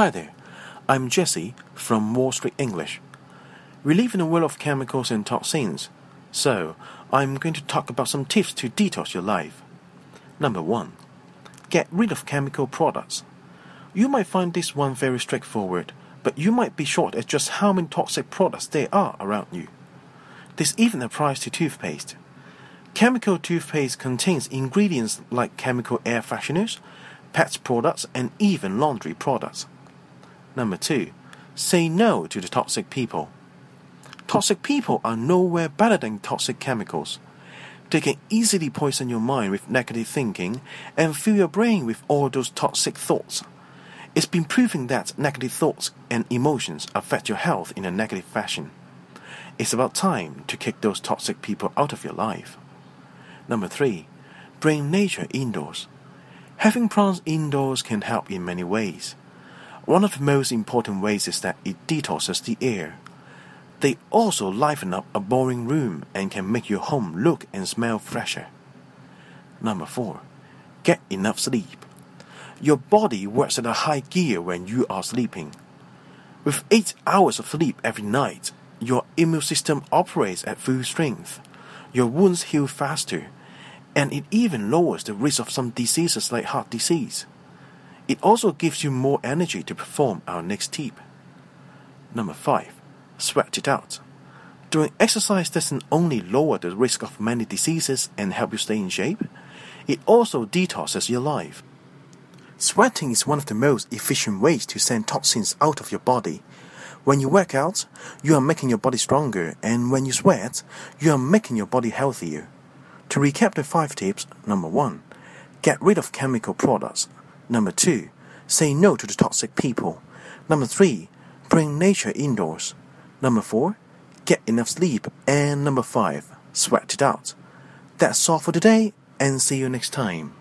Hi there, I'm Jesse from Wall Street English. We live in a world of chemicals and toxins, so I'm going to talk about some tips to detox your life. Number one, get rid of chemical products. You might find this one very straightforward, but you might be shocked at just how many toxic products there are around you. This even applies to toothpaste. Chemical toothpaste contains ingredients like chemical air fresheners, pet products, and even laundry products. Number two, say no to the toxic people. Toxic people are nowhere better than toxic chemicals. They can easily poison your mind with negative thinking and fill your brain with all those toxic thoughts. It's been proven that negative thoughts and emotions affect your health in a negative fashion. It's about time to kick those toxic people out of your life. Number three, bring nature indoors. Having plants indoors can help in many ways. One of the most important ways is that it detoxes the air. They also liven up a boring room and can make your home look and smell fresher. Number four, get enough sleep. Your body works at a high gear when you are sleeping. With eight hours of sleep every night, your immune system operates at full strength. Your wounds heal faster, and it even lowers the risk of some diseases like heart disease. It also gives you more energy to perform our next tip. Number 5. Sweat it out. Doing exercise doesn't only lower the risk of many diseases and help you stay in shape, it also detoxes your life. Sweating is one of the most efficient ways to send toxins out of your body. When you work out, you are making your body stronger, and when you sweat, you are making your body healthier. To recap the five tips number one, get rid of chemical products. Number two, say no to the toxic people. Number three, bring nature indoors. Number four, get enough sleep. And number five, sweat it out. That's all for today, and see you next time.